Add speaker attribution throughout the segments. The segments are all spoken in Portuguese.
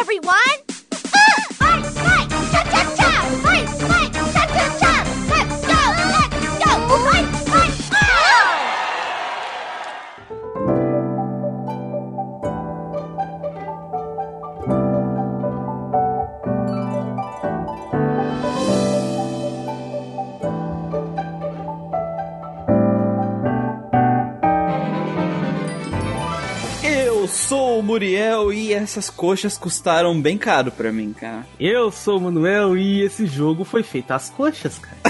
Speaker 1: everyone!
Speaker 2: Muriel e essas coxas custaram bem caro pra mim, cara.
Speaker 3: Eu sou o Manuel e esse jogo foi feito às coxas, cara.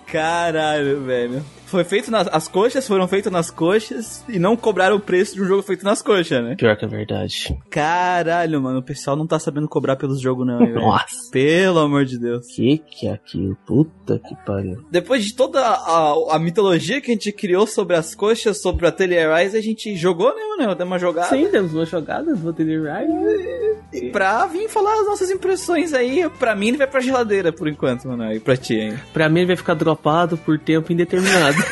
Speaker 2: Caralho, velho. Foi feito nas as coxas, foram feitas nas coxas e não cobraram o preço de um jogo feito nas coxas, né?
Speaker 3: Pior que é verdade.
Speaker 2: Caralho, mano, o pessoal não tá sabendo cobrar pelos jogos não, hein, velho.
Speaker 3: Nossa.
Speaker 2: Pelo amor de Deus.
Speaker 3: Que que é aquilo? Puta que pariu.
Speaker 2: Depois de toda a, a mitologia que a gente criou sobre as coxas, sobre a Rise, a gente jogou, né, mano? Deu uma jogada.
Speaker 3: Sim, temos uma jogada do Atelier Rise.
Speaker 2: Pra vir falar as nossas impressões aí, pra mim ele vai pra geladeira por enquanto, mano, e pra ti, hein?
Speaker 3: Pra mim ele vai ficar dropado por tempo indeterminado.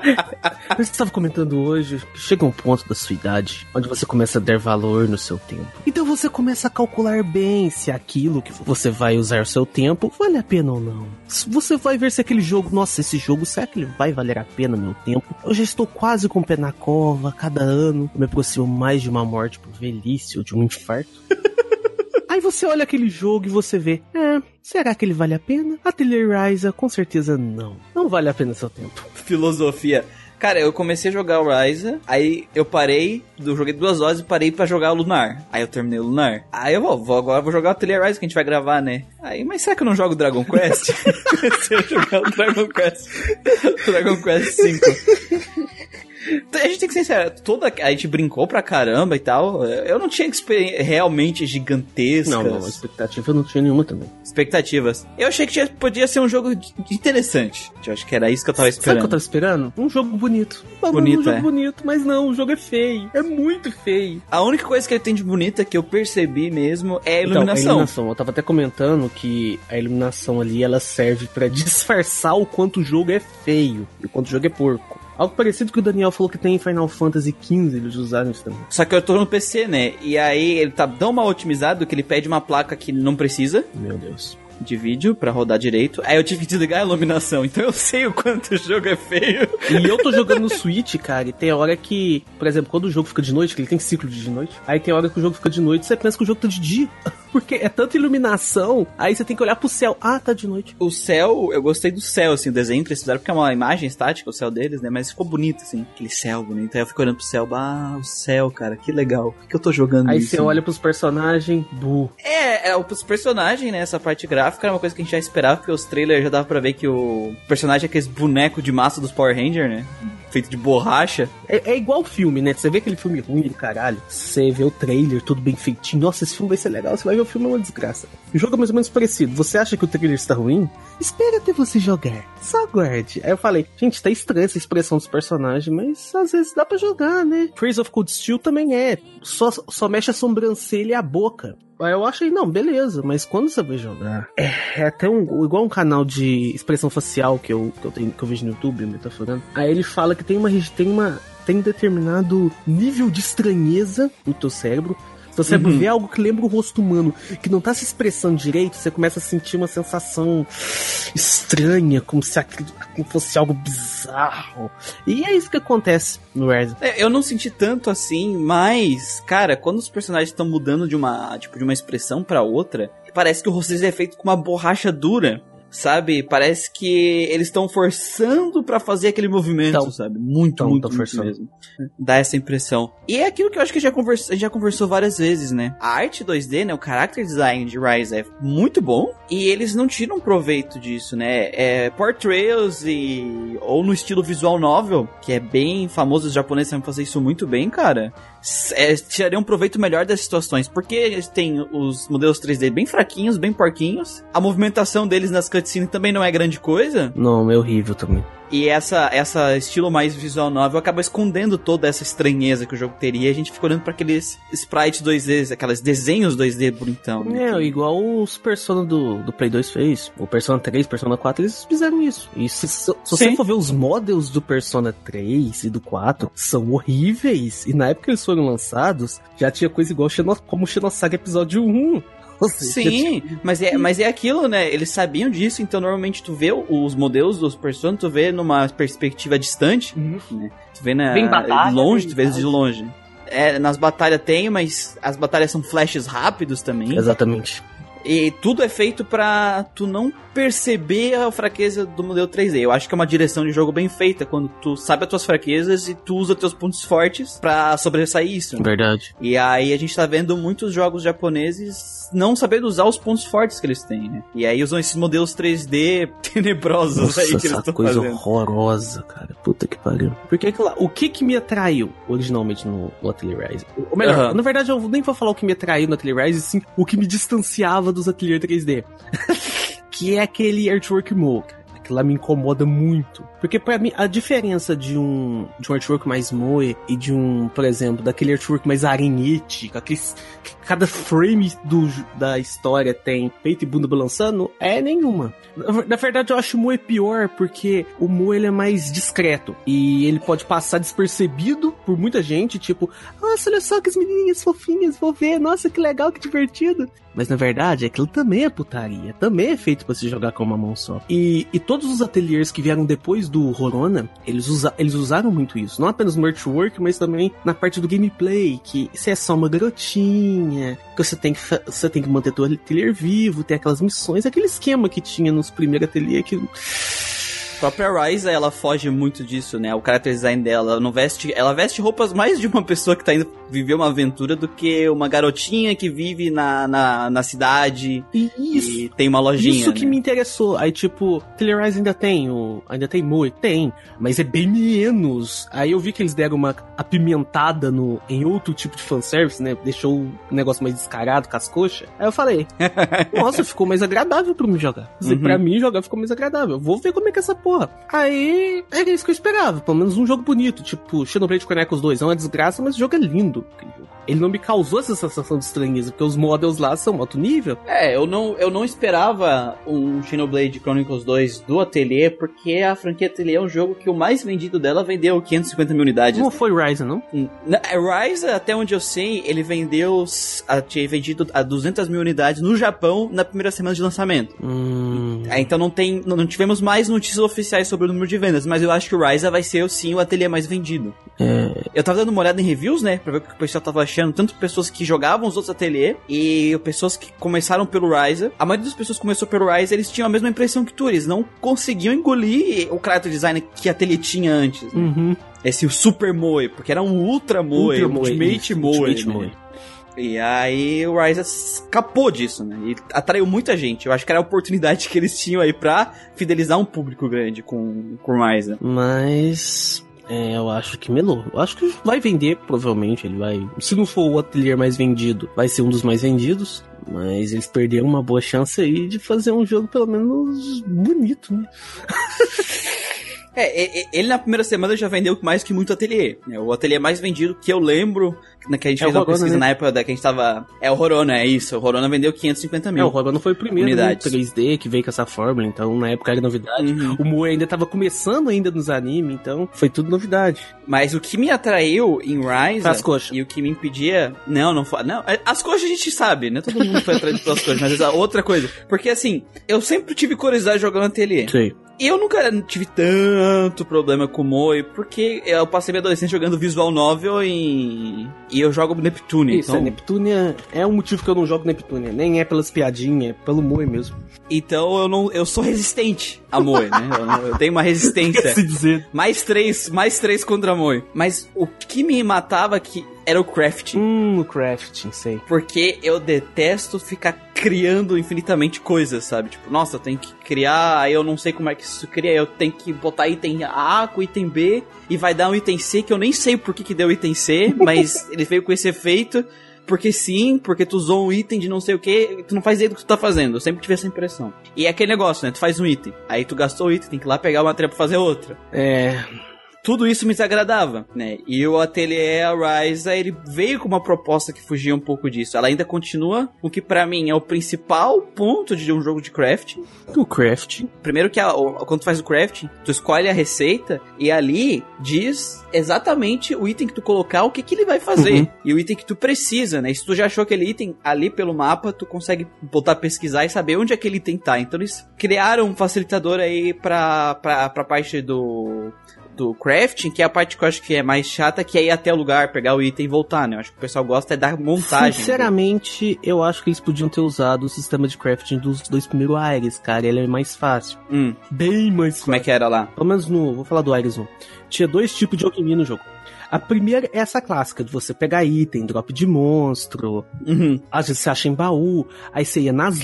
Speaker 3: Você estava comentando hoje que chega um ponto da sua idade onde você começa a dar valor no seu tempo. Então você começa a calcular bem se aquilo que você vai usar o seu tempo vale a pena ou não. Você vai ver se aquele jogo, nossa, esse jogo, será que ele vai valer a pena meu tempo? Eu já estou quase com o pé na cova, cada ano eu me aproximo mais de uma morte por velhice ou de um infarto. Aí você olha aquele jogo e você vê, é, será que ele vale a pena? Atelier Ryza, com certeza não. Não vale a pena seu tempo.
Speaker 2: Filosofia. Cara, eu comecei a jogar o Ryza, aí eu parei, eu joguei duas horas e parei pra jogar o Lunar. Aí eu terminei o Lunar. Aí eu vou, vou agora vou jogar o Atelier Ryza que a gente vai gravar, né? Aí, mas será que eu não jogo Dragon Quest? Comecei a jogar o Dragon Quest. Dragon Quest 5. A gente tem que ser sincero, toda a gente brincou pra caramba e tal. Eu não tinha experi- realmente gigantescas
Speaker 3: Não, não, expectativa eu não tinha nenhuma também.
Speaker 2: expectativas. Eu achei que tinha- podia ser um jogo interessante. Eu acho que era isso que eu tava
Speaker 3: Sabe o que eu
Speaker 2: esperando.
Speaker 3: tava esperando? Um jogo bonito. Um
Speaker 2: Bonito,
Speaker 3: um jogo
Speaker 2: é.
Speaker 3: bonito, mas não, o jogo é feio. É muito feio.
Speaker 2: A única coisa que ele tem de bonita que eu percebi mesmo é a
Speaker 3: Então,
Speaker 2: iluminação.
Speaker 3: a iluminação. Eu tava até comentando que a iluminação ali, ela serve pra disfarçar o quanto o jogo é feio e o quanto o jogo é porco. Algo parecido que o Daniel falou que tem em Final Fantasy XV, eles usaram isso também.
Speaker 2: Só que eu tô no PC, né? E aí ele tá tão mal otimizado que ele pede uma placa que não precisa
Speaker 3: Meu Deus.
Speaker 2: De vídeo pra rodar direito. Aí eu tive que desligar a iluminação. Então eu sei o quanto o jogo é feio.
Speaker 3: E eu tô jogando no Switch, cara, e tem hora que, por exemplo, quando o jogo fica de noite, que ele tem ciclo de noite, aí tem hora que o jogo fica de noite, você pensa que o jogo tá de dia. Porque é tanta iluminação, aí você tem que olhar pro céu. Ah, tá de noite.
Speaker 2: O céu, eu gostei do céu, assim, o desenho que eles fizeram, porque é uma imagem estática, o céu deles, né? Mas ficou bonito, assim, aquele céu bonito. Aí eu fico olhando pro céu, ah, o céu, cara, que legal. Por que eu tô jogando
Speaker 3: Aí
Speaker 2: isso?
Speaker 3: você olha pros personagens, bu.
Speaker 2: É, é, os personagens, né? Essa parte gráfica era uma coisa que a gente já esperava, porque os trailers já dava pra ver que o personagem é aqueles boneco de massa dos Power Rangers, né? Feito de borracha.
Speaker 3: É, é igual filme, né? Você vê aquele filme ruim do caralho, você vê o trailer, tudo bem feitinho. Nossa, esse filme vai ser legal. Você vai ver o filme, é uma desgraça. O jogo é mais ou menos parecido. Você acha que o trailer está ruim? Espera até você jogar. Só aguarde. Aí eu falei, gente, tá estranha essa expressão dos personagens, mas às vezes dá pra jogar, né? Praise of Cold Steel também é. Só, só mexe a sobrancelha e a boca. Aí eu achei, não, beleza, mas quando você vai jogar? É, é até um, igual um canal de expressão facial que eu, que eu, tenho, que eu vejo no YouTube, me tá falando. Aí ele fala que tem uma, tem uma tem determinado nível de estranheza no teu cérebro. Se você
Speaker 2: Uhum.
Speaker 3: vê algo que lembra o rosto humano, que não tá se expressando direito, você começa a sentir uma sensação estranha, como se aquilo como fosse algo bizarro. E é isso que acontece no Rise.
Speaker 2: É, eu não senti tanto assim, mas, cara, quando os personagens estão mudando de uma, tipo, de uma expressão pra outra, parece que o rosto é feito com uma borracha dura. Sabe? Parece que eles estão forçando pra fazer aquele movimento,
Speaker 3: Tão.
Speaker 2: sabe? Muito,
Speaker 3: Tão,
Speaker 2: muito,
Speaker 3: tão
Speaker 2: muito
Speaker 3: forçando.
Speaker 2: mesmo. Dá essa impressão. E é aquilo que eu acho que já conversa, a gente já conversou várias vezes, né? A arte 2D, né? O character design de Rise é muito bom. E eles não tiram proveito disso, né? É Portrails e... Ou no estilo visual novel, que é bem famoso, os japoneses sabem fazer isso muito bem, cara. É, tirariam proveito melhor das situações. Porque eles têm os modelos 3D bem fraquinhos, bem porquinhos. A movimentação deles nas cutscenes cutscene também não é grande coisa.
Speaker 3: Não, é horrível também.
Speaker 2: E essa, essa estilo mais visual novel acaba escondendo toda essa estranheza que o jogo teria. E a gente fica olhando para aqueles sprites 2D, aqueles desenhos 2D bonitão. Né?
Speaker 3: É, igual os Persona do, do Play 2 fez. O Persona 3, Persona 4, eles fizeram isso. E se, se, se você for ver os models do Persona 3 e do 4, são horríveis. E na época que eles foram lançados, já tinha coisa igual Xeno, como Xenosaga Episódio 1.
Speaker 2: Sim, mas é, mas é aquilo, né? Eles sabiam disso, então normalmente tu vê os modelos dos personagens, tu vê numa perspectiva distante, uhum. né? Tu vê na, batalha, longe, tu vê de longe. É, nas batalhas tem, mas as batalhas são flashes rápidos também.
Speaker 3: Exatamente.
Speaker 2: E tudo é feito para tu não perceber a fraqueza do modelo 3D. Eu acho que é uma direção de jogo bem feita, quando tu sabe as tuas fraquezas e tu usa teus pontos fortes para sobressair isso.
Speaker 3: Verdade.
Speaker 2: E aí a gente tá vendo muitos jogos japoneses não sabendo usar os pontos fortes que eles têm, né? E aí usam esses modelos 3D tenebrosos
Speaker 3: Nossa,
Speaker 2: aí que
Speaker 3: essa
Speaker 2: eles estão
Speaker 3: coisa
Speaker 2: fazendo.
Speaker 3: horrorosa, cara. Puta que pariu. Porque lá, o que que me atraiu originalmente no, no Atelier Rise? Ou melhor,
Speaker 2: Aham.
Speaker 3: na verdade eu nem vou falar o que me atraiu no Atelier Rise, sim o que me distanciava dos Atelier 3D. que é aquele artwork mo. Aquilo lá me incomoda muito. Porque pra mim, a diferença de um, de um artwork mais moe e de um, por exemplo, daquele artwork mais arenite, com aqueles, que cada frame do, da história tem peito e bunda balançando, é nenhuma. Na, verdade, eu acho o moe pior porque o moe ele é mais discreto e ele pode passar despercebido por muita gente, tipo, nossa, olha só que as menininhas fofinhas, vou ver, nossa, que legal, que divertido. Mas na verdade, aquilo também é putaria, também é feito para se jogar com uma mão só. E, e todos os ateliês que vieram depois do Rorona, eles, usa, eles usaram muito isso. Não apenas no artwork, mas também na parte do gameplay, que você é só uma garotinha, que você tem que, você tem que manter teu ateliê vivo, tem aquelas missões, aquele esquema que tinha nos primeiros ateliês que.
Speaker 2: A própria Ryza, ela foge muito disso, né? O character design dela, ela não veste, ela veste roupas mais de uma pessoa que tá indo viver uma aventura do que uma garotinha que vive na, na, na cidade
Speaker 3: E isso.
Speaker 2: e tem uma lojinha.
Speaker 3: Isso que
Speaker 2: né?
Speaker 3: me interessou. Aí, tipo, Killer Rise ainda tem, o, ainda tem Moe? Tem, mas é bem menos. Aí eu vi que eles deram uma apimentada no, em outro tipo de fanservice, né? Deixou o negócio mais descarado com as coxas. Aí eu falei, nossa, ficou mais agradável pra mim jogar.
Speaker 2: Uhum.
Speaker 3: Pra mim jogar ficou mais agradável. Vou ver como é que essa porra. Aí, era isso que eu esperava. Pelo menos um jogo bonito, tipo Xenoblade Chronicles 2. É uma desgraça, mas o jogo é lindo. Ele não me causou essa sensação de estranheza, porque os models lá são alto nível.
Speaker 2: É, eu não, eu não esperava um Xenoblade Chronicles 2 do Atelier, porque a franquia Atelier é um jogo que o mais vendido dela vendeu 550 mil unidades.
Speaker 3: Não foi Rise, não?
Speaker 2: Na- Rise, até onde eu sei, ele vendeu, tinha vendido a 200 mil unidades no Japão na primeira semana de lançamento.
Speaker 3: Hum.
Speaker 2: É, então não tem, não, tivemos mais notícias oficiais sobre o número de vendas, mas eu acho que o Rise vai ser sim o ateliê mais vendido.
Speaker 3: É,
Speaker 2: Eu tava dando uma olhada em reviews, né, pra ver o que o pessoal tava achando, tanto pessoas que jogavam os outros ateliês e pessoas que começaram pelo Rise. A maioria das pessoas que começou pelo Rise, eles tinham a mesma impressão que tu, eles não conseguiam engolir o character design que a ateliê tinha antes. né?
Speaker 3: Uhum.
Speaker 2: Esse Super Moe, porque era um Ultra Moe,
Speaker 3: Ultra Moe,
Speaker 2: Ultimate Moe.
Speaker 3: Ultimate
Speaker 2: né? E aí o Rise escapou disso, né? E atraiu muita gente. Eu acho que era a oportunidade que eles tinham aí pra fidelizar um público grande com, com o Rise.
Speaker 3: Mas. É, eu acho que melou. Eu acho que vai vender, provavelmente. Ele vai. Se não for o ateliê mais vendido, vai ser um dos mais vendidos. Mas eles perderam uma boa chance aí de fazer um jogo pelo menos bonito, né?
Speaker 2: É, ele na primeira semana já vendeu mais que muito ateliê. né? O ateliê mais vendido que eu lembro, na que a gente
Speaker 3: É o
Speaker 2: fez uma
Speaker 3: Rorona,
Speaker 2: pesquisa
Speaker 3: né?
Speaker 2: na época da que a gente tava. É o Rorona, é isso. O Rorona vendeu 550
Speaker 3: É,
Speaker 2: mil.
Speaker 3: o Roba não foi o primeiro né?
Speaker 2: Unidades.
Speaker 3: 3D que veio com essa fórmula, então na época era novidade.
Speaker 2: Uhum.
Speaker 3: O Moe ainda tava começando ainda nos animes, então foi tudo novidade.
Speaker 2: Mas o que me atraiu em Rise
Speaker 3: As coxas.
Speaker 2: e o que me impedia. Não, não foi. Não, é, as coxas a gente sabe, né? Todo mundo foi atrás das coxas, mas a outra coisa. Porque assim, eu sempre tive curiosidade jogando ateliê.
Speaker 3: Sei.
Speaker 2: Eu nunca tive tanto problema com o Moe, porque eu passei minha adolescência jogando visual novel e, e eu jogo Neptune.
Speaker 3: Isso,
Speaker 2: então,
Speaker 3: é, Neptunia é um motivo que eu não jogo Neptunia. Nem é pelas piadinhas, é pelo Moe mesmo.
Speaker 2: então eu não eu sou resistente a Moe, né? Eu, eu tenho uma resistência.
Speaker 3: Se dizer.
Speaker 2: mais três, mais três contra Moe. Mas o que me matava que era o crafting.
Speaker 3: Hum, o crafting, sei.
Speaker 2: Porque eu detesto ficar criando infinitamente coisas, sabe? Tipo, nossa, eu tenho que criar, aí eu não sei como é que isso cria, eu tenho que botar item A com item B e vai dar um item C que eu nem sei por que, que deu item C, mas ele veio com esse efeito. porque sim, porque tu usou um item de não sei o que, tu não faz ideia do que tu tá fazendo. Eu sempre tive essa impressão. E é aquele negócio, né? Tu faz um item, aí tu gastou o item, tem que ir lá pegar o material pra fazer outra.
Speaker 3: É.
Speaker 2: Tudo isso me desagradava, né? E o Atelier Ryza, ele veio com uma proposta que fugia um pouco disso. Ela ainda continua o que pra mim é o principal ponto de um jogo de crafting.
Speaker 3: O craft.
Speaker 2: Primeiro que a, quando tu faz o crafting, tu escolhe a receita e ali diz exatamente o item que tu colocar, o que, que ele vai fazer.
Speaker 3: Uhum.
Speaker 2: E o item que tu precisa, né? E se tu já achou aquele item ali pelo mapa, tu consegue botar a pesquisar e saber onde aquele item tá. Então eles criaram um facilitador aí pra, pra, pra parte do do crafting, que é a parte que eu acho que é mais chata, que é ir até o lugar, pegar o item e voltar, né? Eu acho que o pessoal gosta é da montagem.
Speaker 3: Sinceramente, eu acho que eles podiam ter usado o sistema de crafting dos dois primeiros Ares, cara. Ele é mais fácil.
Speaker 2: Hum,
Speaker 3: Bem mais fácil.
Speaker 2: como é que era lá?
Speaker 3: Pelo menos no. Vou falar do Ares 1. Tinha dois tipos de alquimia no jogo. A primeira é essa clássica, de você pegar item, drop de monstro,
Speaker 2: Uhum.
Speaker 3: às vezes você acha em baú, aí você ia nas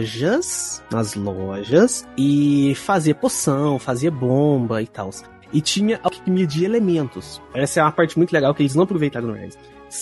Speaker 3: lojas, nas lojas, e fazia poção, fazia bomba e tal. E tinha alquimia de elementos. Essa é uma parte muito legal que eles não aproveitaram no Rise.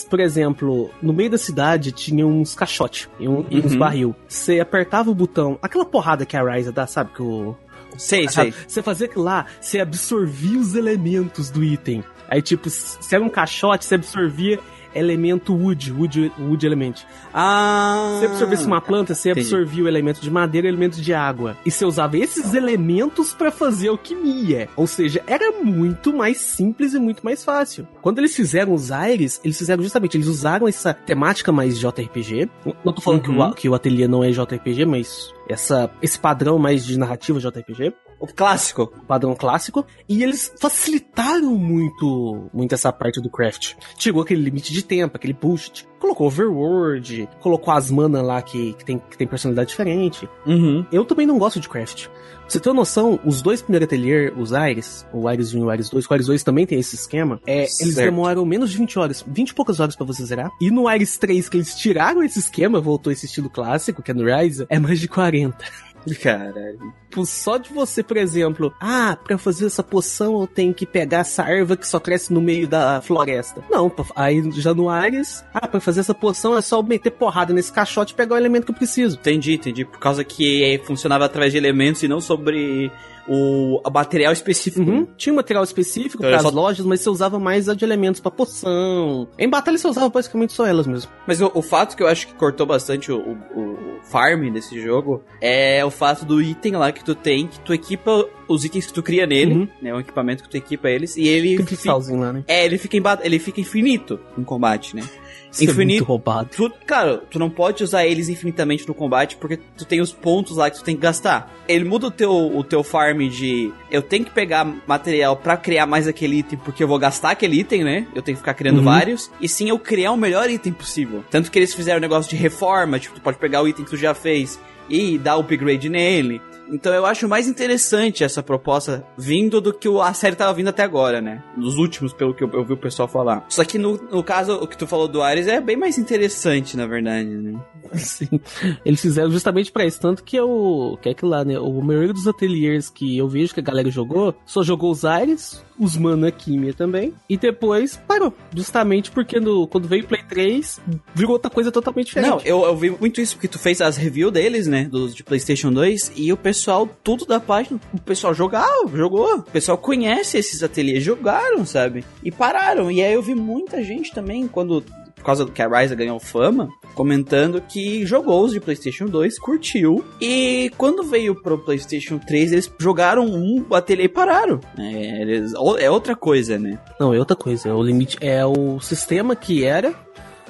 Speaker 3: Por exemplo, no meio da cidade tinha uns caixotes e, um, e uns
Speaker 2: Uhum.
Speaker 3: barril. Você apertava o botão, aquela porrada que a Ryza dá, sabe? Que o,
Speaker 2: Sei, sei.
Speaker 3: Você fazia aquilo lá, você absorvia os elementos do item. Aí, tipo, se era um caixote, você absorvia elemento wood, wood, wood element.
Speaker 2: Ah.
Speaker 3: Se você absorvesse uma planta, você absorvia o elemento de madeira e o elemento de água. E você usava esses elementos pra fazer alquimia. Ou seja, era muito mais simples e muito mais fácil. Quando eles fizeram os Aires, eles fizeram justamente, eles usaram essa temática mais JRPG. Não tô falando que,
Speaker 2: Uhum.
Speaker 3: o, que o ateliê não é JRPG, mas essa, esse padrão mais de narrativa JRPG
Speaker 2: O clássico.
Speaker 3: padrão clássico, e eles facilitaram muito, muito essa parte do craft. Tirou aquele limite de tempo, aquele boost, colocou overworld, colocou as mana lá que, que, tem, que tem personalidade diferente.
Speaker 2: Uhum.
Speaker 3: Eu também não gosto de craft. Pra você ter uma noção, os dois primeiros atelier, os Ares, o Ares 1 e o Ares 2, o Ares 2 também tem esse esquema, é, eles demoram menos de 20 horas, 20 e poucas horas pra você zerar. E no Ares 3, que eles tiraram esse esquema, voltou esse estilo clássico, que é no Rise, é mais de 40.
Speaker 2: Caralho.
Speaker 3: Só de você, por exemplo, ah, pra fazer essa poção eu tenho que pegar essa erva que só cresce no meio da floresta. Não, aí já no Ares, ah, pra fazer essa poção é só meter porrada nesse caixote e pegar o elemento que eu preciso.
Speaker 2: Entendi, entendi. Por causa que funcionava através de elementos e não sobre o material específico.
Speaker 3: Uhum. Tinha um material específico
Speaker 2: Então,
Speaker 3: para
Speaker 2: só-
Speaker 3: as lojas, mas você usava mais a de elementos pra poção. Em batalha você usava basicamente só elas mesmo.
Speaker 2: Mas o, o fato que eu acho que cortou bastante o, o- o farm desse jogo é o fato do item lá que tu tem, que tu equipa os itens que tu cria nele,
Speaker 3: Uhum.
Speaker 2: né? O equipamento que tu equipa eles, e ele.
Speaker 3: Aquele
Speaker 2: fi-
Speaker 3: cristalzinho lá, né?
Speaker 2: é, ele fica, em ele fica infinito em combate, né?
Speaker 3: Isso é
Speaker 2: Infinito.
Speaker 3: muito roubado.
Speaker 2: Tu, claro, tu não pode usar eles infinitamente no combate porque tu tem os pontos lá que tu tem que gastar. Ele muda o teu, o teu farm de eu tenho que pegar material pra criar mais aquele item porque eu vou gastar aquele item, né? Eu tenho que ficar criando
Speaker 3: Uhum.
Speaker 2: vários. E sim eu criar o melhor item possível. Tanto que eles fizeram um negócio de reforma, tipo, tu pode pegar o item que tu já fez e dar upgrade nele. Então eu acho mais interessante essa proposta vindo do que a série tava vindo até agora, né? Nos últimos, pelo que eu, eu vi o pessoal falar. Só que no, no caso, o que tu falou do Ares é bem mais interessante, na verdade, né?
Speaker 3: Sim. Eles fizeram justamente pra isso. Tanto que eu. Que é aquilo lá, né? O maioria dos ateliês que eu vejo que a galera jogou, só jogou os Ares, os Mana Kimia também. E depois parou. Justamente porque no, quando veio o Play 3, virou outra coisa totalmente diferente.
Speaker 2: Não, eu, eu vi muito isso porque tu fez as reviews deles, né? Dos de PlayStation 2 e o pessoal, tudo da página, o pessoal jogava, jogou. O pessoal conhece esses ateliês, jogaram, sabe? E pararam. E aí eu vi muita gente também, quando. Por causa do que a Ryza ganhou fama, comentando que jogou os de PlayStation 2, curtiu. E quando veio pro PlayStation 3, eles jogaram um ateliê e pararam. É, eles- é outra coisa, né?
Speaker 3: Não, é outra coisa. É o limite. É o sistema que era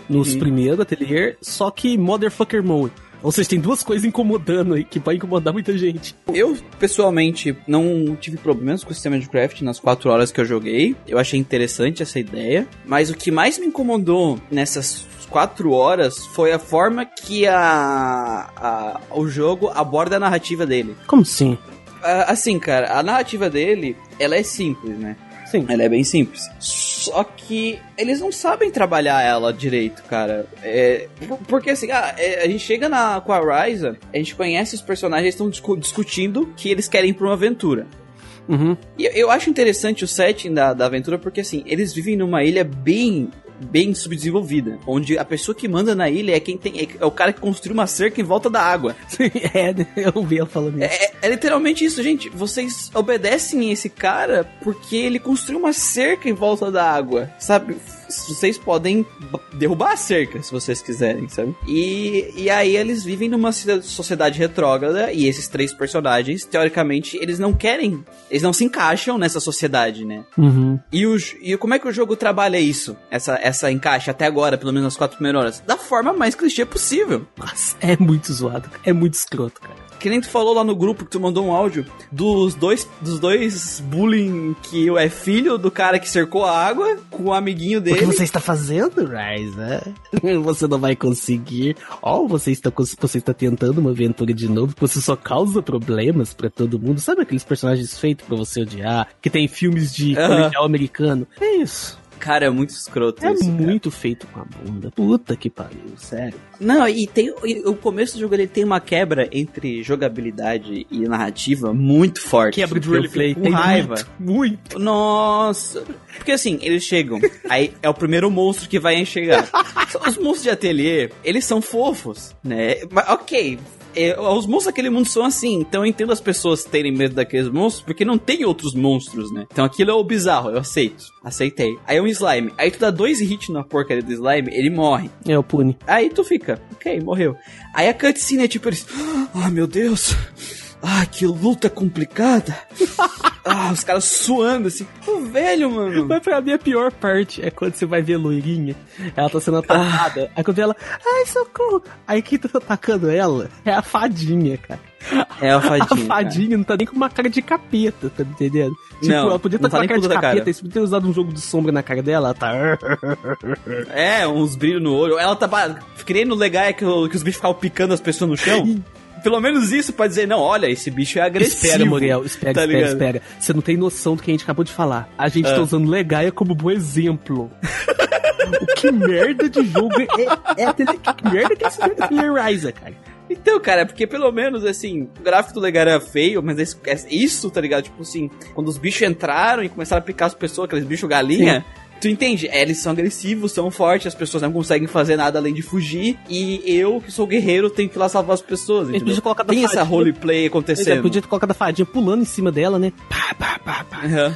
Speaker 3: nos
Speaker 2: Uhum.
Speaker 3: primeiros ateliês, só que Motherfucker Mode. Ou seja, tem duas coisas incomodando aí que vai incomodar muita gente.
Speaker 2: Eu, pessoalmente, não tive problemas com o sistema de craft nas quatro horas que eu joguei. Eu achei interessante essa ideia. Mas o que mais me incomodou nessas quatro horas foi a forma que a, a- o jogo aborda a narrativa dele.
Speaker 3: Como assim?
Speaker 2: Ah, assim, cara, a narrativa dele, ela é simples, né?
Speaker 3: Sim.
Speaker 2: Ela é bem simples. Só que eles não sabem trabalhar ela direito, cara. É, por- porque assim, ah, é, a gente chega na, com a Ryza, a gente conhece os personagens estão discu- discutindo que eles querem ir pra uma aventura.
Speaker 3: Uhum.
Speaker 2: E eu- eu acho interessante o setting da, da aventura porque assim, eles vivem numa ilha bem bem subdesenvolvida, onde a pessoa que manda na ilha é quem tem é o cara que construiu uma cerca em volta da água.
Speaker 3: é, eu vi ela falando isso.
Speaker 2: É, é- é literalmente isso, gente. Vocês obedecem esse cara porque ele construiu uma cerca em volta da água, sabe? Vocês podem derrubar a cerca se vocês quiserem, sabe? E, e aí eles vivem numa ci- sociedade retrógrada e esses três personagens, teoricamente, eles não querem, eles não se encaixam nessa sociedade, né?
Speaker 3: Uhum.
Speaker 2: E, o, e como é que o jogo trabalha isso? Essa, essa encaixe até agora, pelo menos nas quatro primeiras horas? Da forma mais clichê possível.
Speaker 3: Nossa, é muito zoado, é muito escroto, cara.
Speaker 2: Que nem tu falou lá no grupo que tu mandou um áudio dos dois, dos dois bullying que é filho do cara que cercou a água com o amiguinho
Speaker 3: O que
Speaker 2: dele.
Speaker 3: você está fazendo, Ryza? Você não vai conseguir. Ó, você está você está tentando uma aventura de novo, que você só causa problemas pra todo mundo. Sabe aqueles personagens feitos pra você odiar, que tem filmes de
Speaker 2: Aham.
Speaker 3: comercial americano? É isso.
Speaker 2: Cara, é muito escroto
Speaker 3: É
Speaker 2: isso. cara.
Speaker 3: muito feito com a bunda. Puta que pariu, sério.
Speaker 2: Não, e tem e o começo do jogo ele tem uma quebra entre jogabilidade e narrativa muito forte.
Speaker 3: Quebra de roleplay,
Speaker 2: com raiva.
Speaker 3: muito, muito.
Speaker 2: Nossa. Porque assim, eles chegam, aí é o primeiro monstro que vai chegar. Os monstros de ateliê, eles são fofos, né? Mas, ok. É, os monstros daquele mundo são assim, então eu entendo as pessoas terem medo daqueles monstros, porque não tem outros monstros, né? Então aquilo é o bizarro, eu aceito. Aceitei. Aí é um slime. Aí tu dá dois hits na porcaria do slime, ele morre.
Speaker 3: É o Pune.
Speaker 2: Aí tu fica, ok, morreu. Aí a cutscene é tipo eles. Ah, meu Deus! Ah, que luta complicada! ah, os caras suando assim. Ô, velho, mano!
Speaker 3: Mas pra mim a pior parte é quando você vai ver a loirinha, ela tá sendo atacada. Aí quando ela, ai socorro! Aí quem tá atacando ela é a fadinha, cara.
Speaker 2: É a
Speaker 3: A
Speaker 2: fadinha.
Speaker 3: fadinha não tá nem com uma cara de capeta, tá me entendendo? Tipo,
Speaker 2: Não,
Speaker 3: ela podia estar
Speaker 2: tá
Speaker 3: com uma cara de capeta,
Speaker 2: cara.
Speaker 3: se podia ter usado um jogo de sombra na cara dela, ela tá.
Speaker 2: cara. É, uns brilhos no olho. Ela tá querendo legal é que, o- que os bichos ficavam picando as pessoas no chão. Pelo menos isso pra dizer, não, olha, esse bicho é agressivo.
Speaker 3: Espera, Muriel, espera,
Speaker 2: tá
Speaker 3: espera,
Speaker 2: ligado?
Speaker 3: espera. Você não tem noção do que a gente acabou de falar. A gente tá
Speaker 2: Ah.
Speaker 3: usando Legaia como bom exemplo. o que merda de jogo é, é. Que merda que é esse Atelier Ryza, cara?
Speaker 2: Então, cara, porque pelo menos, assim, o gráfico do Legar era feio, mas esse- é isso, tá ligado? Tipo assim, quando os bichos entraram e começaram a picar as pessoas, aqueles bichos galinha, tu entende? É, eles são agressivos, são fortes, as pessoas não conseguem fazer nada além de fugir, e eu, que sou guerreiro, tenho que ir lá salvar as pessoas, entendeu?
Speaker 3: colocar
Speaker 2: Tem essa
Speaker 3: fadinha.
Speaker 2: roleplay
Speaker 3: Ele
Speaker 2: acontecendo.
Speaker 3: podia ter colocado a fadinha pulando em cima dela, né? Pá, pá, pá, pá.
Speaker 2: Aham.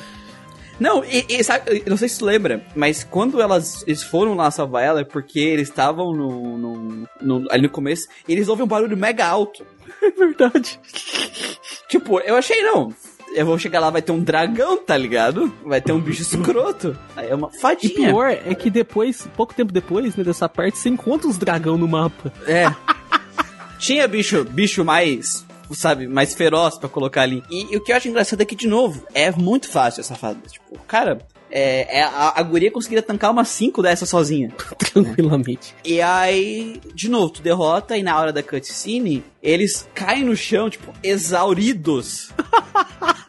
Speaker 2: Não, e, e sabe, eu não sei se tu lembra, mas quando elas, eles foram lá salvar ela é porque eles estavam no, no, no- ali no começo e eles ouvem um barulho mega alto.
Speaker 3: É verdade.
Speaker 2: Tipo, eu achei, não. Eu vou chegar lá, vai ter um dragão, tá ligado? Vai ter um bicho escroto. Aí é uma
Speaker 3: E
Speaker 2: fadinha.
Speaker 3: pior é que depois, pouco tempo depois, né, dessa parte, você encontra os dragão no mapa.
Speaker 2: É. Tinha bicho, bicho mais, sabe, mais feroz pra colocar ali. E, e o que eu acho engraçado é que, de novo, é muito fácil essa fada. Tipo, cara, é, é- a, a guria conseguiria tancar umas 5 dessas sozinha.
Speaker 3: Tranquilamente.
Speaker 2: E aí, de novo, tu derrota e na hora da cutscene, eles caem no chão, tipo, exauridos.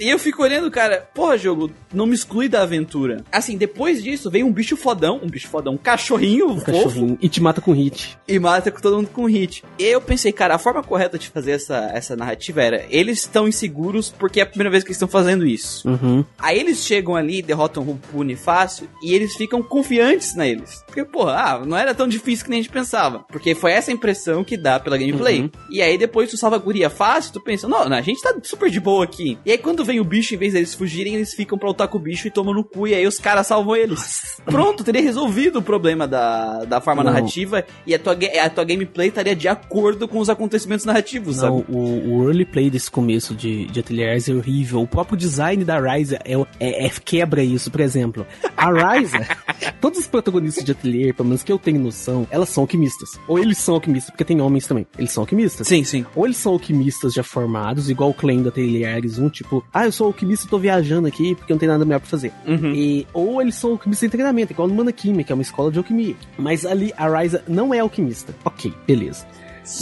Speaker 2: E eu fico olhando, cara, porra, jogo, não me exclui da aventura. Assim, depois disso, vem um bicho fodão, um bicho fodão, um cachorrinho
Speaker 3: Um
Speaker 2: fofo,
Speaker 3: cachorrinho. E te mata com hit.
Speaker 2: e mata com todo mundo com hit. E eu pensei, cara, a forma correta de fazer essa, essa narrativa era, eles estão inseguros porque é a primeira vez que eles estão fazendo isso.
Speaker 3: Uhum.
Speaker 2: Aí eles chegam ali, derrotam o Pune fácil, e eles ficam confiantes neles. Porque, porra, ah, não era tão difícil que nem a gente pensava. Porque foi essa impressão que dá pela gameplay.
Speaker 3: Uhum.
Speaker 2: E aí depois tu salva a guria fácil, tu pensa, não, não, a gente tá super de boa aqui. E aí quando vem o bicho, em vez deles fugirem, eles ficam pra lutar com o bicho e tomam no cu, e aí os caras salvam eles. Pronto, teria resolvido o problema da, da forma
Speaker 3: Não.
Speaker 2: narrativa, e a tua, a tua gameplay estaria de acordo com os acontecimentos narrativos,
Speaker 3: Não,
Speaker 2: sabe?
Speaker 3: o, o roleplay desse começo de, de Atelier é horrível. O próprio design da Ryza é, é- é- quebra isso. Por exemplo, a Ryza, todos os protagonistas de Atelier, pelo menos que eu tenho noção, elas são alquimistas. Ou eles são alquimistas, porque tem homens também. Eles são alquimistas.
Speaker 2: Sim, sim.
Speaker 3: Ou eles são alquimistas já formados, igual o Claim da Atelier Ryza 1, tipo, ah, eu sou alquimista e tô viajando aqui porque não tem nada melhor pra fazer.
Speaker 2: Uhum.
Speaker 3: E, ou eles são alquimistas em treinamento, igual no Manakimi, que é uma escola de alquimia. Mas ali a Ryza não é alquimista. Ok, beleza.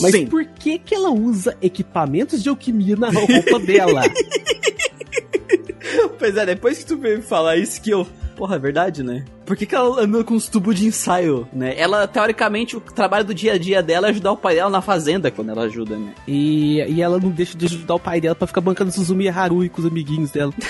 Speaker 3: Mas
Speaker 2: Sim.
Speaker 3: por que que ela usa equipamentos de alquimia na roupa dela?
Speaker 2: Pois é, depois que tu veio me falar isso que eu. Porra, é verdade, né? Por que, que ela anda com os tubos de ensaio, né? Ela, teoricamente, o trabalho do dia a dia dela é ajudar o pai dela na fazenda quando ela ajuda, né?
Speaker 3: e, e ela não deixa de ajudar o pai dela pra ficar bancando Suzumi e Harui com os amiguinhos dela.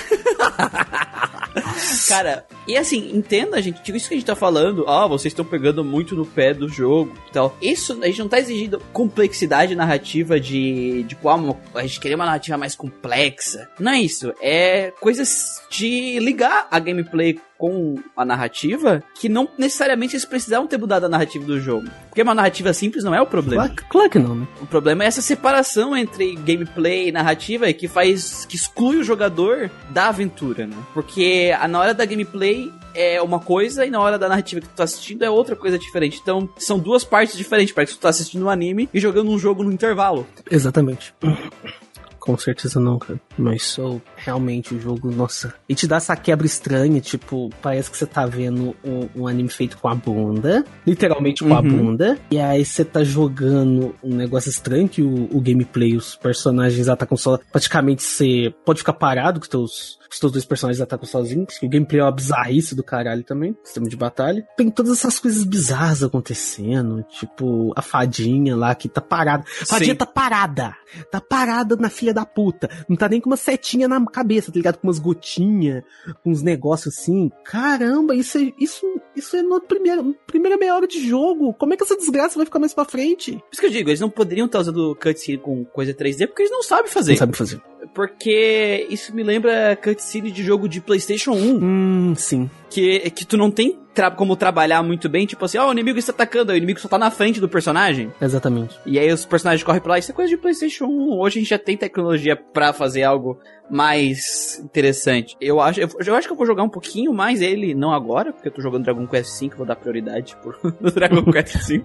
Speaker 2: Cara, e assim, entenda, gente, tipo, isso que a gente tá falando, ó, vocês estão pegando muito no pé do jogo e tal. Isso, a gente não tá exigindo complexidade narrativa de, de como a gente querer uma narrativa mais complexa. Não é isso. É coisas de ligar a gameplay com a narrativa que não necessariamente eles precisavam ter mudado a narrativa do jogo. Porque uma narrativa simples não é o problema.
Speaker 3: Claro, claro que não, né?
Speaker 2: O problema é essa separação entre gameplay e narrativa que faz. que exclui o jogador da aventura, né? Porque na hora da gameplay é uma coisa e na hora da narrativa que tu tá assistindo é outra coisa diferente. Então, são duas partes diferentes. Parece que tu tá assistindo um anime e jogando um jogo no intervalo.
Speaker 3: Exatamente. Com certeza não, cara. Mas sou realmente o jogo, nossa. E te dá essa quebra estranha, tipo, parece que você tá vendo um, um anime feito com a bunda. Literalmente com a
Speaker 2: Uhum.
Speaker 3: bunda. E aí você tá jogando um negócio estranho que o, o gameplay, os personagens atacam só. Praticamente você pode ficar parado com os teus, os teus dois personagens atacam sozinhos. que O gameplay é uma bizarrice do caralho também. Sistema de batalha. Tem todas essas coisas bizarras acontecendo. Tipo, a fadinha lá que tá parada. A fadinha
Speaker 2: Sim.
Speaker 3: tá parada. Tá parada na filha da puta. Não tá nem com uma setinha na cabeça, tá ligado? Com umas gotinhas, com uns negócios assim. Caramba, isso é, isso, isso é na primeira, primeira meia hora de jogo. Como é que essa desgraça vai ficar mais pra frente?
Speaker 2: Por isso que eu digo, eles não poderiam estar usando cutscene com coisa 3D porque eles não sabem fazer.
Speaker 3: Não sabe fazer.
Speaker 2: Porque isso me lembra cutscene de jogo de PlayStation 1.
Speaker 3: Hum, sim.
Speaker 2: que, que tu não tem tra- como trabalhar muito bem, tipo assim, ó, o inimigo está atacando, o inimigo só tá na frente do personagem.
Speaker 3: Exatamente.
Speaker 2: E aí os personagens correm pra lá, isso é coisa de Playstation 1. Hoje a gente já tem tecnologia pra fazer algo mais interessante. Eu acho, eu, eu acho que eu vou jogar um pouquinho mais ele, não agora, porque eu tô jogando Dragon Quest V, vou dar prioridade pro no Dragon Quest V.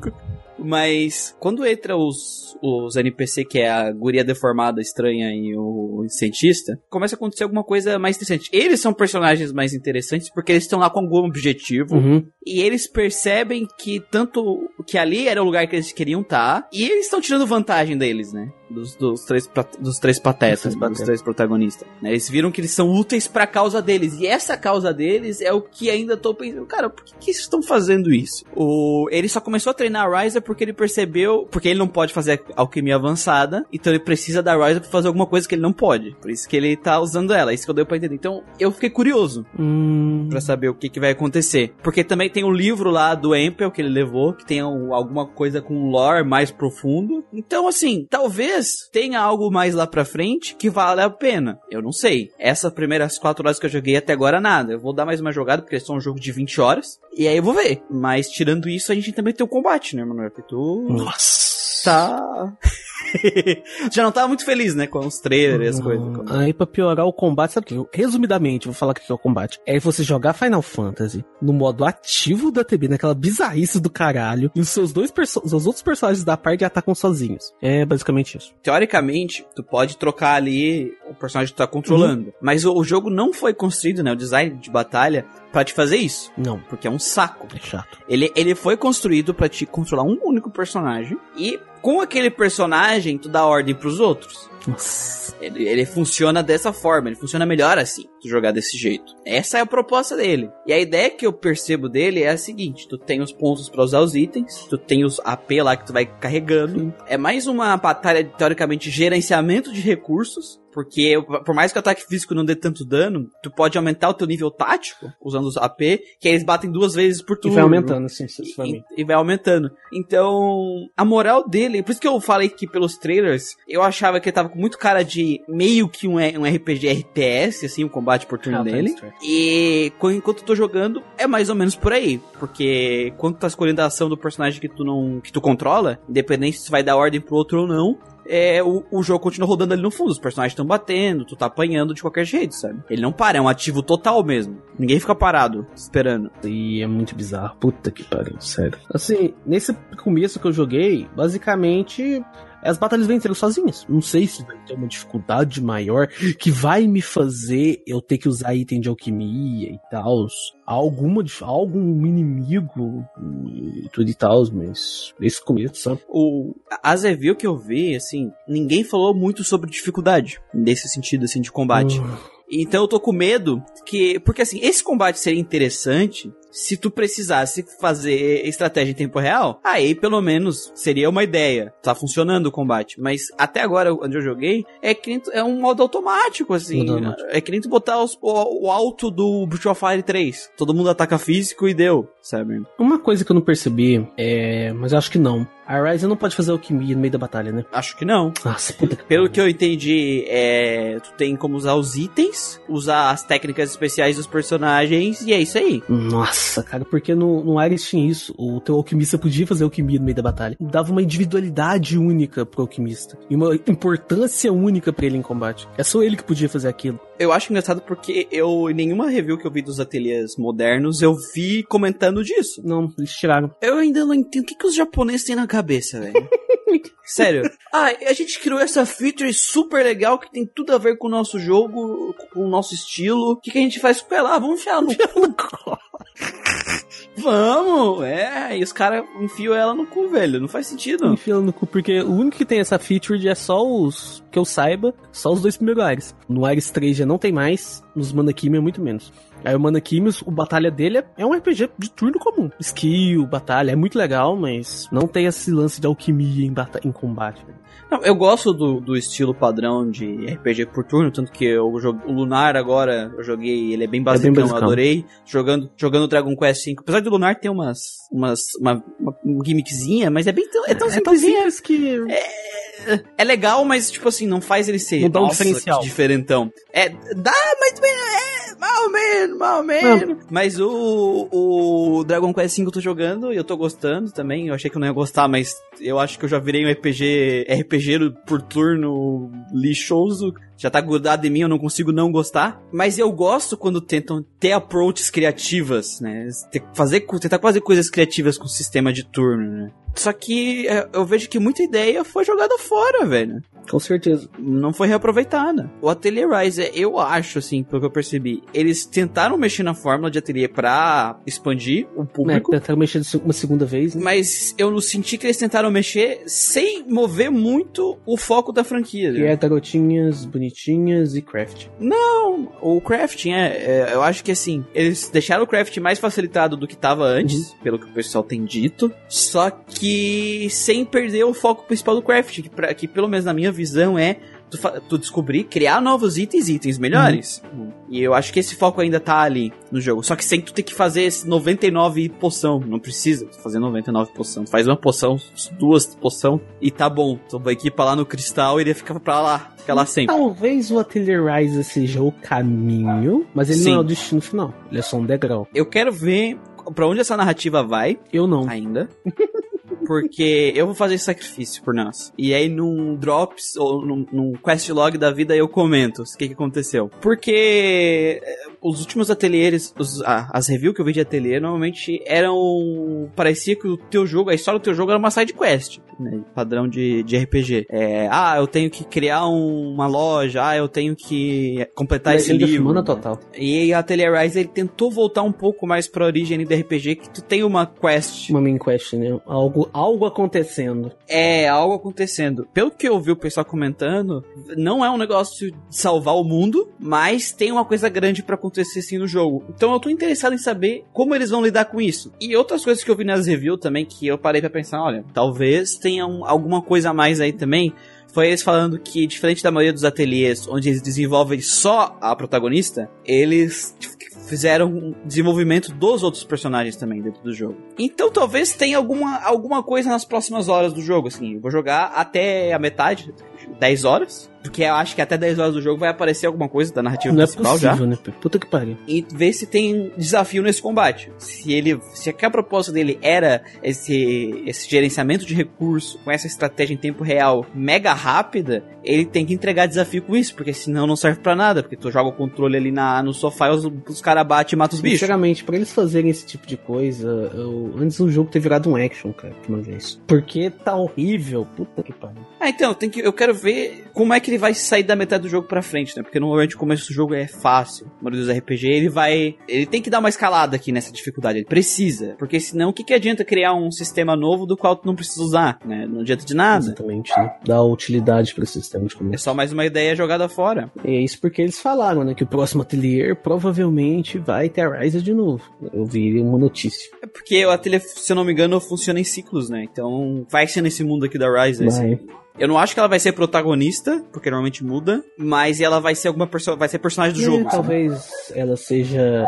Speaker 2: Mas quando entra os, os NPC, que é a guria deformada, estranha e o cientista, começa a acontecer alguma coisa mais interessante. Eles são personagens mais interessantes porque eles estão lá com algum objetivo.
Speaker 3: Uhum.
Speaker 2: E eles percebem que tanto que ali era o lugar que eles queriam estar. E eles estão tirando vantagem deles, né? Dos, dos, três, dos três patetas,
Speaker 3: Dos três
Speaker 2: dos três protagonistas. né? Eles viram que eles são úteis pra causa deles. E essa causa deles é o que ainda tô pensando. Cara, por que, que eles estão fazendo isso? O, ele só começou a treinar a Ryza porque ele percebeu. Porque ele não pode fazer alquimia avançada. Então ele precisa da Ryza pra fazer alguma coisa que ele não pode. Por isso que ele tá usando ela. Isso que eu dei pra entender. Então eu fiquei curioso
Speaker 3: Hum.
Speaker 2: Pra saber o que, que vai acontecer. Porque também tem o livro lá do Empel que ele levou, que tem um- alguma coisa com um lore mais profundo. Então, assim, talvez tenha algo mais lá pra frente que vale a pena. Eu não sei. Essas primeiras quatro horas que eu joguei até agora, nada. Eu vou dar mais uma jogada, porque é só um jogo de 20 horas. E aí eu vou ver. Mas tirando isso, a gente também tem o combate, né, Manoel? Que tu
Speaker 3: Nossa.
Speaker 2: tá. Já não tava muito feliz, né, com os trailers e as coisas.
Speaker 3: Aí pra piorar o combate, sabe o que? eu- Resumidamente, vou falar o que é o combate. É você jogar Final Fantasy no modo ativo da TV, naquela bizarrice do caralho, e os seus dois os outros personagens da parte atacam sozinhos. É basicamente isso.
Speaker 2: teoricamente, tu pode trocar ali o personagem que tu tá controlando. Mas o, o jogo não foi construído, né? O design de batalha pra te fazer isso.
Speaker 3: Não,
Speaker 2: Porque é um saco.
Speaker 3: é chato.
Speaker 2: Ele, ele foi construído pra te controlar um único personagem. E com aquele personagem, tu dá ordem pros outros.
Speaker 3: Nossa.
Speaker 2: Ele, ele funciona dessa forma, ele funciona melhor assim, tu jogar desse jeito. Essa é a proposta dele. E a ideia que eu percebo dele é a seguinte: tu tem os pontos pra usar os itens, tu tem os AP lá que tu vai carregando. É mais uma batalha de, teoricamente gerenciamento de recursos. Porque por mais que o ataque físico não dê tanto dano, tu pode aumentar o teu nível tático usando os AP, que aí eles batem duas vezes por
Speaker 3: E
Speaker 2: turno.
Speaker 3: vai aumentando, sucessivamente.
Speaker 2: E, e vai aumentando. Então, a moral dele, por isso que eu falei que pelos trailers, eu achava que ele tava com muito cara de meio que um, um RPG RTS, assim, o combate por turno
Speaker 3: Ah, tá,
Speaker 2: dele. E enquanto eu tô jogando, é mais ou menos por aí. Porque quando tu tá escolhendo a ação do personagem que tu não. que tu controla, independente se tu vai dar ordem pro outro ou não. É, o, o jogo continua rodando ali no fundo, os personagens estão batendo, tu tá apanhando de qualquer jeito, sabe? Ele não para, é um ativo total mesmo. Ninguém fica parado, esperando.
Speaker 3: E é muito bizarro. Puta que pariu, sério. Assim, nesse começo que eu joguei, basicamente. As batalhas venceram sozinhas. Não sei se vai ter uma dificuldade maior que vai me fazer eu ter que usar item de alquimia e tal. Alguma, algum inimigo e tudo e tal, mas nesse começo, sabe?
Speaker 2: o as review que eu vi, assim, ninguém falou muito sobre dificuldade nesse sentido assim de combate.
Speaker 3: Hum.
Speaker 2: Então eu tô com medo que, porque assim, esse combate seria interessante Se tu precisasse fazer estratégia em tempo real, aí pelo menos seria uma ideia. Tá funcionando o combate. Mas até agora, onde eu joguei, é que é um modo automático, assim.
Speaker 3: Modo.
Speaker 2: É que nem tu botar os- o, o alto do of Fire 3. Todo mundo ataca físico e deu, sabe?
Speaker 3: Uma coisa que eu não percebi, é. Mas eu acho que não. A Ryzen não pode fazer alquimia no meio da batalha, né?
Speaker 2: Acho que não.
Speaker 3: Nossa, puta que
Speaker 2: Pelo que eu entendi, é, tu tem como usar os itens, usar as técnicas especiais dos personagens, e é isso aí.
Speaker 3: Nossa, cara, porque no, no Ares tinha isso. O teu alquimista podia fazer alquimia no meio da batalha. Dava uma individualidade única pro alquimista. E uma importância única pra ele em combate. É só ele que podia fazer aquilo.
Speaker 2: Eu acho engraçado porque eu, em nenhuma review que eu vi dos ateliês modernos, eu vi comentando disso.
Speaker 3: Não, eles tiraram.
Speaker 2: Eu ainda não entendo o que, que os japoneses têm na cabeça, velho. Sério. Ah, a gente criou essa feature super legal que tem tudo a ver com o nosso jogo, com o nosso estilo. O que, que a gente faz com ela? Ah, vamos enfiar no cu. Vamos! É, e os caras enfiam ela no cu, velho. Não faz sentido.
Speaker 3: Enfiando no cu, porque o único que tem essa feature é só os. Que eu saiba, só os dois primeiros Ares. No Ares 3 já não tem mais, nos Manakimi é muito menos. Aí o Manakimi, o batalha dele é- é um RPG de turno comum. Skill, batalha, é muito legal, mas não tem esse lance de alquimia em, em combate.
Speaker 2: Não, eu gosto do, do estilo padrão de RPG por turno, tanto que eu jogo, o Lunar agora, eu joguei, ele é bem basicão, eu
Speaker 3: basicão.
Speaker 2: adorei. Jogando, jogando Dragon Quest V. Apesar do Lunar ter umas, umas, uma, uma gimmickzinha, mas é bem tão, é tão
Speaker 3: É tão
Speaker 2: simplesinha.
Speaker 3: simples que.
Speaker 2: É legal, mas, tipo assim, não faz ele ser
Speaker 3: Não dá um diferencial.
Speaker 2: diferentão. É, dá, mas também é mal menos, mal menos. Mas o, o Dragon Quest V eu tô jogando e eu tô gostando também. Eu achei que eu não ia gostar, mas eu acho que eu já virei um RPG, RPG por turno lixoso. Já tá grudado em mim, eu não consigo não gostar. Mas eu gosto quando tentam ter approaches criativas, né? Fazer, tentar fazer coisas criativas com o sistema de turno, né? Só que é, eu vejo que muita ideia foi jogada fora, velho
Speaker 3: Com certeza.
Speaker 2: não foi reaproveitada. O Atelier Rise, eu acho, assim, pelo que eu percebi, eles tentaram mexer na fórmula de ateliê pra expandir o
Speaker 3: É,
Speaker 2: público.
Speaker 3: tentaram mexer uma segunda vez, né?
Speaker 2: Mas eu não senti que eles tentaram mexer sem mover muito o foco da franquia.
Speaker 3: Que
Speaker 2: né?
Speaker 3: é garotinhas, bonitinhas e craft.
Speaker 2: Não, o crafting é, é, Eu acho que assim, eles deixaram o crafting mais facilitado do que tava antes, pelo que o pessoal tem dito. Só que sem perder o foco principal do crafting, que, pra- que pelo menos na minha visão é tu, tu descobrir, criar novos itens e itens melhores. E eu acho que esse foco ainda tá ali no jogo. Só que sem tu ter que fazer esse 99 poção. Não precisa fazer 99 poção. Tu faz uma poção, duas poção e tá bom. Tu vai equipa lá no cristal e ele fica pra lá. Fica lá sempre.
Speaker 3: Talvez o Atelier Rise seja o caminho, mas ele
Speaker 2: Sim.
Speaker 3: não é o destino final. Ele é só um degrau.
Speaker 2: Eu quero ver pra onde essa narrativa vai
Speaker 3: Eu não.
Speaker 2: ainda. Porque eu vou fazer esse sacrifício por nós. E aí num drops ou num, num quest log da vida eu comento o que, que aconteceu. Porque os últimos ateliês, os- ah, as reviews que eu vi de ateliê normalmente eram. Parecia que o teu jogo, a história do teu jogo era uma side quest. Né, padrão de, de RPG. É, ah, eu tenho que criar um- uma loja, ah, eu tenho que completar esse
Speaker 3: Legenda
Speaker 2: livro.
Speaker 3: Fumana total.
Speaker 2: E a Atelier Rise ele tentou voltar um pouco mais pra origem do RPG, que tu tem uma quest.
Speaker 3: Uma main quest, né? Algo, algo acontecendo.
Speaker 2: É, algo acontecendo. Pelo que eu vi o pessoal comentando, não é um negócio de salvar o mundo, mas tem uma coisa grande pra acontecer sim no jogo. Então eu tô interessado em saber como eles vão lidar com isso. E outras coisas que eu vi nas reviews também, que eu parei pra pensar, olha, talvez tenha um- alguma coisa a mais aí também. Foi eles falando que, diferente da maioria dos ateliês, onde eles desenvolvem só a protagonista, eles fizeram um desenvolvimento dos outros personagens também dentro do jogo. Então talvez tenha alguma, alguma coisa nas próximas horas do jogo, assim. Eu vou jogar até a metade, 10 horas, porque eu acho que até 10 horas do jogo vai aparecer alguma coisa da narrativa
Speaker 3: Não é
Speaker 2: principal já
Speaker 3: possível, né? Puta que pariu.
Speaker 2: e ver se tem desafio nesse combate. Se ele, se a proposta dele era esse, esse gerenciamento de recurso com essa estratégia em tempo real mega rápida, ele tem que entregar desafio com isso, porque senão não serve pra nada, porque tu joga o controle ali na, no sofá e os, os caras batem e matam os bichos.
Speaker 3: Sinceramente, pra eles fazerem esse tipo de coisa, eu- antes o jogo ter virado um action, cara, de uma vez. Porque tá horrível. Puta que pariu.
Speaker 2: Ah, então, tem que, eu quero ver como é que ele vai sair da metade do jogo pra frente, né? Porque normalmente o começo do jogo é fácil. A maioria dos RPG, ele vai. Ele tem que dar uma escalada aqui nessa dificuldade. Ele precisa. Porque senão, o que, que adianta criar um sistema novo do qual tu não precisa usar, né? Não adianta de nada.
Speaker 3: Exatamente, né? Dá utilidade para esse sistema de
Speaker 2: É
Speaker 3: começo.
Speaker 2: só mais uma ideia jogada fora.
Speaker 3: E é isso porque eles falaram, né? Que o próximo ateliê provavelmente vai ter a Rise de novo. Eu vi uma notícia.
Speaker 2: É porque o ateliê, se eu não me engano, funciona em ciclos, né? Então vai ser nesse mundo aqui da Rise. esse-
Speaker 3: Vai.
Speaker 2: Eu não acho que ela vai ser protagonista, porque normalmente muda, mas ela vai ser alguma pessoa, vai ser personagem do jogo.
Speaker 3: É,
Speaker 2: sabe?
Speaker 3: talvez ela seja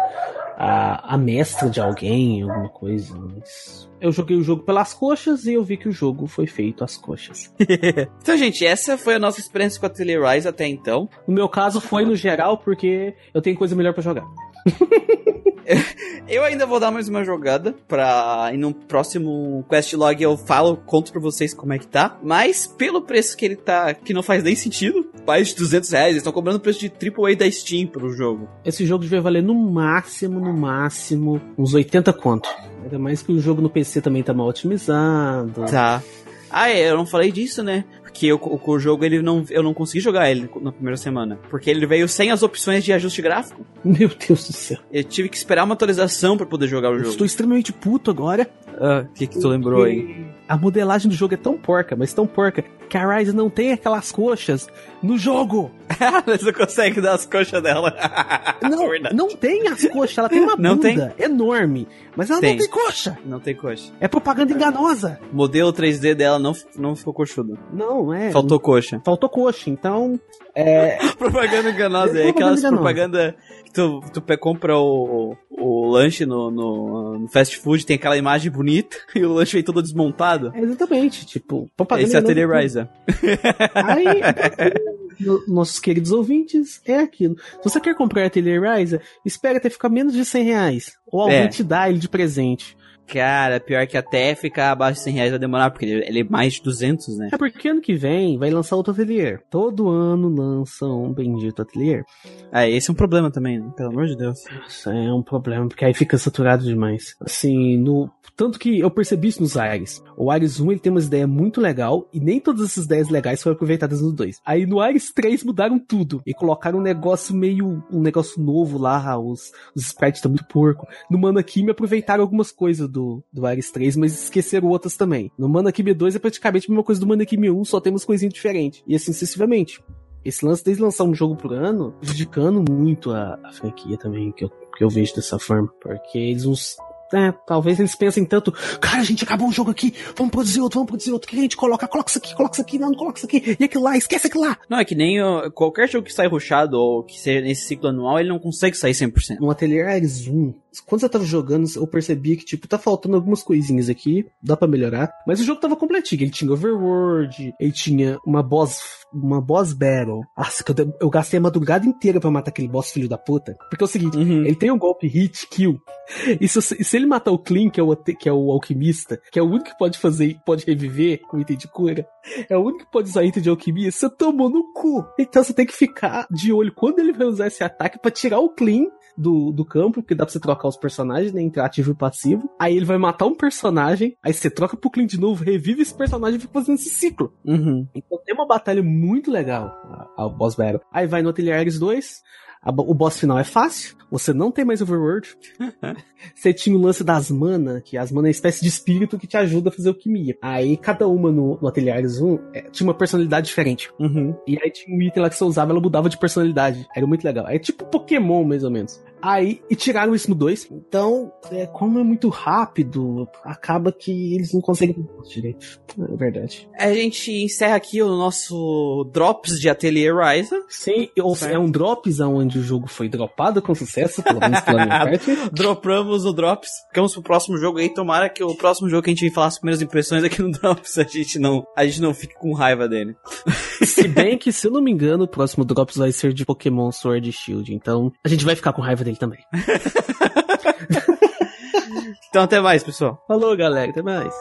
Speaker 3: a, a mestra de alguém, alguma coisa. Mas eu joguei o jogo pelas coxas e eu vi que o jogo foi feito às coxas.
Speaker 2: Então, gente, essa foi a nossa experiência com a Ateliê Rise até então.
Speaker 3: No meu caso foi no geral porque eu tenho coisa melhor pra jogar.
Speaker 2: Eu ainda vou dar mais uma jogada pra. E no próximo quest log eu falo, conto pra vocês como é que tá. Mas pelo preço que ele tá, que não faz nem sentido, mais de 200 reais, eles estão cobrando o preço de AAA da Steam pro jogo.
Speaker 3: Esse jogo devia valer no máximo, no máximo, uns 80 conto. Ainda mais que o jogo no PC também tá mal otimizado.
Speaker 2: Tá. Ah, é, eu não falei disso, né? Porque o, o, o jogo ele não, eu não consegui jogar ele na primeira semana. Porque ele veio sem as opções de ajuste gráfico.
Speaker 3: Meu Deus do céu.
Speaker 2: Eu tive que esperar uma atualização pra poder jogar o
Speaker 3: Eu
Speaker 2: jogo.
Speaker 3: estou extremamente puto agora.
Speaker 2: Ah, o que, que tu lembrou aí?
Speaker 3: A modelagem do jogo é tão porca, mas tão porca, que a Rise não tem aquelas coxas no jogo.
Speaker 2: Você não consegue dar as coxas dela.
Speaker 3: Não,
Speaker 2: É Verdade.
Speaker 3: não tem as coxas, ela tem uma
Speaker 2: Não
Speaker 3: bunda enorme, mas ela
Speaker 2: Tem.
Speaker 3: não tem coxa.
Speaker 2: Não tem coxa.
Speaker 3: É propaganda enganosa.
Speaker 2: O modelo 3D dela não, não ficou coxudo.
Speaker 3: Não, é.
Speaker 2: Faltou coxa.
Speaker 3: Faltou coxa, então. É.
Speaker 2: propaganda enganosa. É
Speaker 3: Propaganda
Speaker 2: aquelas
Speaker 3: enganosa.
Speaker 2: propaganda tu, tu compra o, o lanche no, no, no fast food, tem aquela imagem bonita e o lanche vem todo desmontado.
Speaker 3: é exatamente, tipo, propaganda
Speaker 2: Esse é. Ateliê Riser.
Speaker 3: Aí, no- nossos queridos ouvintes, é aquilo. Se você quer comprar Atelier Rise, espera até ficar menos de 100 reais. Ou alguém
Speaker 2: É.
Speaker 3: te dá ele de presente.
Speaker 2: Cara, pior que até ficar abaixo de 100 reais vai demorar, porque ele, é mais de 200, né?
Speaker 3: É porque ano que vem vai lançar outro Atelier. Todo ano lança um bendito Atelier.
Speaker 2: Ah, esse é um problema também, né? Pelo amor de Deus.
Speaker 3: Isso é um problema, porque aí fica saturado demais. Assim, no. Tanto que eu percebi isso nos Ares. O Ares 1 ele tem umas ideias muito legal e nem todas essas ideias legais foram aproveitadas no 2. Aí no Ares 3 mudaram tudo e colocaram um negócio meio. um negócio novo lá, os, os sprites estão muito porco. No Mana Kimi aproveitaram algumas coisas do, do Ares 3, mas esqueceram outras também. No Mana Kimi 2 é praticamente a mesma coisa do Mana Kimi 1, só temos coisinhas diferentes. E assim sucessivamente. Esse lance deles lançar um jogo por ano, prejudicando muito a, a franquia também, que eu, que eu vejo dessa forma. Porque eles uns. É, talvez eles pensem tanto, cara, a gente acabou um jogo aqui, vamos produzir outro, vamos produzir outro, o que a gente coloca? Coloca isso aqui, coloca isso aqui, não, não coloca isso aqui, e aquilo lá, esquece aquilo lá.
Speaker 2: Não, é que nem qualquer jogo que sai rushado ou que seja nesse ciclo anual, ele não consegue sair 100%.
Speaker 3: No Atelier Ares 1, quando eu tava jogando, eu percebi que, tipo, tá faltando algumas coisinhas aqui, dá pra melhorar, mas o jogo tava completinho, ele tinha overworld, ele tinha uma boss, uma boss battle. Nossa, que eu, eu gastei a madrugada inteira pra matar aquele boss filho da puta, porque é o seguinte,
Speaker 2: Uhum.
Speaker 3: Ele tem um golpe hit, kill. E se, se ele matar o Clean, que é o, que é o alquimista, que é o único que pode fazer, pode reviver com item de cura, é o único que pode usar item de alquimia, você tomou no cu. Então você tem que ficar de olho quando ele vai usar esse ataque pra tirar o Clean do, do campo, porque dá pra você trocar os personagens, né, entre ativo e passivo. Aí ele vai matar um personagem, aí você troca pro Clean de novo, revive esse personagem e fica fazendo esse ciclo.
Speaker 2: Uhum.
Speaker 3: Então tem uma batalha muito legal, a, a Boss Battle. Aí vai no Atelier Ares 2, a bo- o boss final é fácil, você não tem mais overworld. você tinha o lance das mana, que as mana é uma espécie de espírito que te ajuda a fazer alquimia. Aí cada uma no, no Atelier Ares 1 é, tinha uma personalidade diferente.
Speaker 2: Uhum.
Speaker 3: E aí tinha um item lá que você usava, ela mudava de personalidade. Era muito legal. É tipo Pokémon, mais ou menos. Aí, e tiraram isso no 2. Então, é, como é muito rápido, acaba que eles não conseguem direito. É verdade.
Speaker 2: A gente encerra aqui o nosso Drops de Atelier Rise.
Speaker 3: Sim, ou
Speaker 2: Certo.
Speaker 3: é um drops aonde o jogo foi dropado com sucesso, pelo menos pela minha parte.
Speaker 2: Dropamos o Drops. Ficamos pro próximo jogo aí. Tomara que o próximo jogo que a gente falar as primeiras impressões aqui no Drops, a gente não, a gente não fique com raiva dele.
Speaker 3: Se bem que, se eu não me engano, o próximo drops vai ser de Pokémon Sword e Shield. Então, a gente vai ficar com raiva dele também.
Speaker 2: Então até mais, pessoal.
Speaker 3: Falou, galera. Até mais.